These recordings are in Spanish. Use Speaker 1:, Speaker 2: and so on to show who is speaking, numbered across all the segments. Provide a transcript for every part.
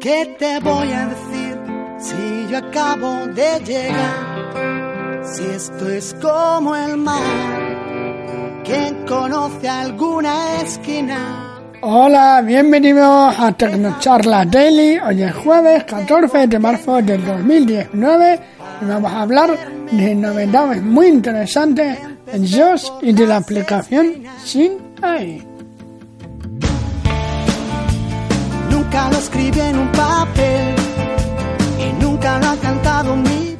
Speaker 1: ¿Qué te voy a decir si yo acabo de llegar? Si esto es como el mar, ¿quién conoce alguna esquina?
Speaker 2: Hola, bienvenidos a Tecnocharla Daily. Hoy es jueves 14 de marzo del 2019 y vamos a hablar de novedades muy interesantes en JOS y de la aplicación Sin AI.
Speaker 1: Nunca lo escribí en un papel y nunca lo ha cantado mi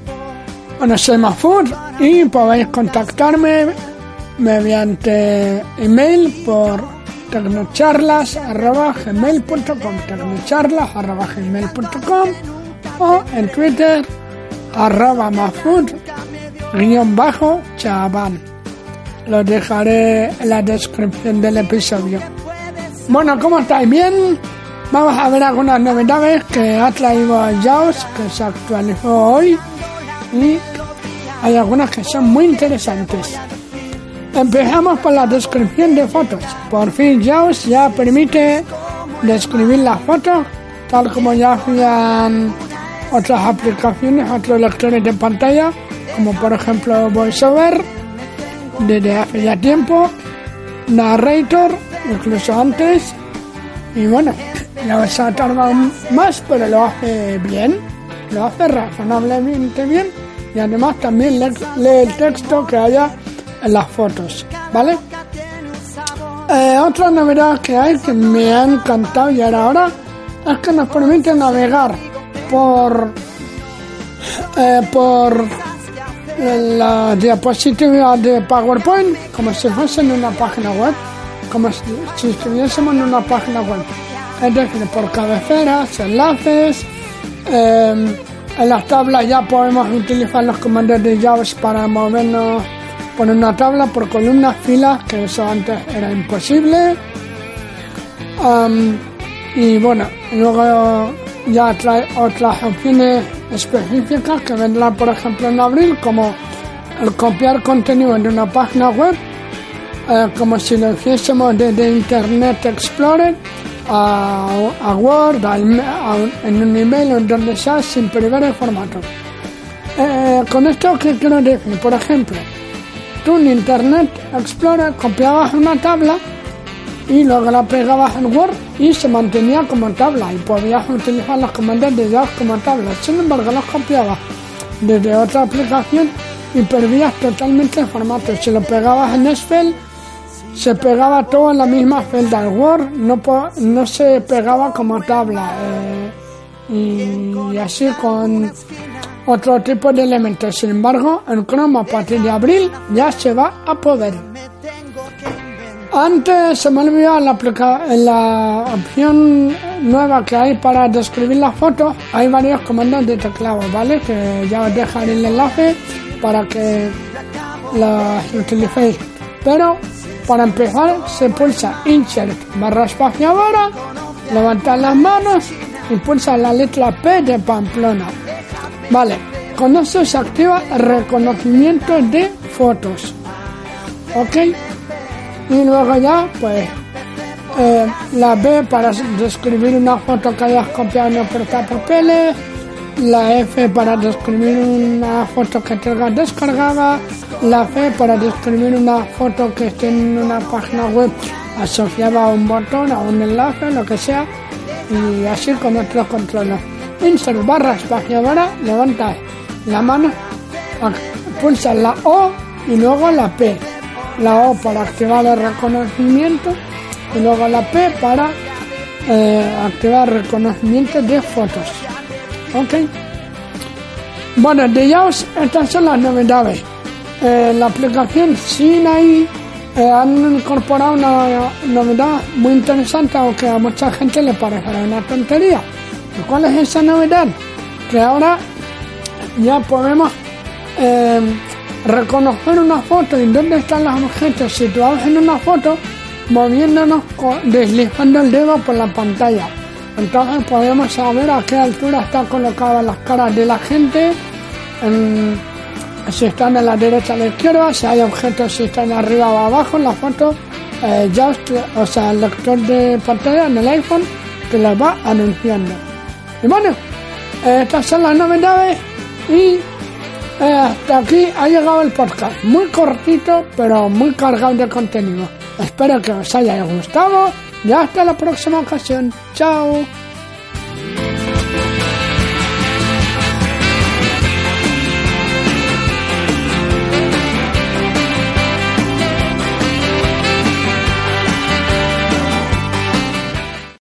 Speaker 2: Bueno, soy Mahfoud y podéis contactarme mediante email por tecnocharlas.gmail.com tecnocharlas.gmail.com o en Twitter arroba mahfoud guion bajo chaval. Lo dejaré en la descripción del episodio. Bueno, ¿cómo estáis? ¿Bien? Vamos a ver algunas novedades que ha traído JAWS, que se actualizó hoy. Y hay algunas que son muy interesantes. Empezamos por la descripción de fotos. Por fin JAWS ya permite describir las fotos, tal como ya hacían otras aplicaciones, otros lectores de pantalla, como por ejemplo VoiceOver, desde hace ya tiempo, Narrator, incluso antes, y bueno, ya se ha tardado más, pero lo hace bien, lo hace razonablemente bien, y además también lee, el texto que haya en las fotos, ¿vale? Eh, otra novedad que hay que me ha encantado y ahora, es que nos permite navegar por eh, por la diapositiva de PowerPoint como si fuese en una página web, como si estuviésemos en una página web. Es decir, por cabeceras, enlaces, eh, en las tablas ya podemos utilizar los comandos de llaves para movernos por una tabla, por columnas, filas, que eso antes era imposible. Um, y bueno, luego ya trae otras opciones específicas que vendrán, por ejemplo, en abril, como el copiar contenido de una página web, eh, como si lo hiciésemos desde Internet Explorer a, a Word, a, a, en un email o en donde sea, sin perder el formato. Eh, con esto, ¿qué quiero decir? Por ejemplo, tú en Internet Explorer copiabas una tabla y luego la pegabas en Word y se mantenía como tabla y podías utilizar los comandos de JAWS como tabla. Sin embargo, los copiabas desde otra aplicación y perdías totalmente el formato. Si lo pegabas en Excel, se pegaba todo en la misma celda. El Word no, no se pegaba como tabla. Eh, y, así con otro tipo de elementos. Sin embargo, en Chrome a partir de abril ya se va a poder. Antes se me olvidó la, la opción nueva que hay para describir las fotos, hay varios comandos de teclado, ¿vale? Que ya os dejaré el enlace para que las utilicéis. Pero para empezar se pulsa Insert barra espaciadora, levantar las manos y pulsa la letra P de Pamplona. Vale, con esto se activa el reconocimiento de fotos. ¿Ok? y luego ya pues eh, la B para describir una foto que hayas copiado en papeles la F para describir una foto que tengas descargada la C para describir una foto que esté en una página web asociada a un botón a un enlace lo que sea y así con otros controles insert barra espaciadora levantas la mano pulsas la O y luego la P la O para activar el reconocimiento y luego la P para eh, activar reconocimiento de fotos. Ok. Bueno, de JAWS estas son las novedades. Eh, la aplicación Sinai eh, han incorporado una novedad muy interesante, aunque a mucha gente le parecerá una tontería. ¿Cuál es esa novedad? Que ahora ya podemos eh, reconocer una foto y dónde están los objetos situados en una foto moviéndonos, deslizando el dedo por la pantalla. Entonces podemos saber a qué altura están colocadas las caras de la gente, en, si están a la derecha o la izquierda, si hay objetos, si están arriba o abajo en la foto. Eh, ya, o sea, el lector de pantalla en el iPhone te lo va anunciando. Y bueno, estas son las novedades y eh, hasta aquí ha llegado el podcast. Muy cortito, pero muy cargado de contenido. Espero que os haya gustado y hasta la próxima ocasión. Chao.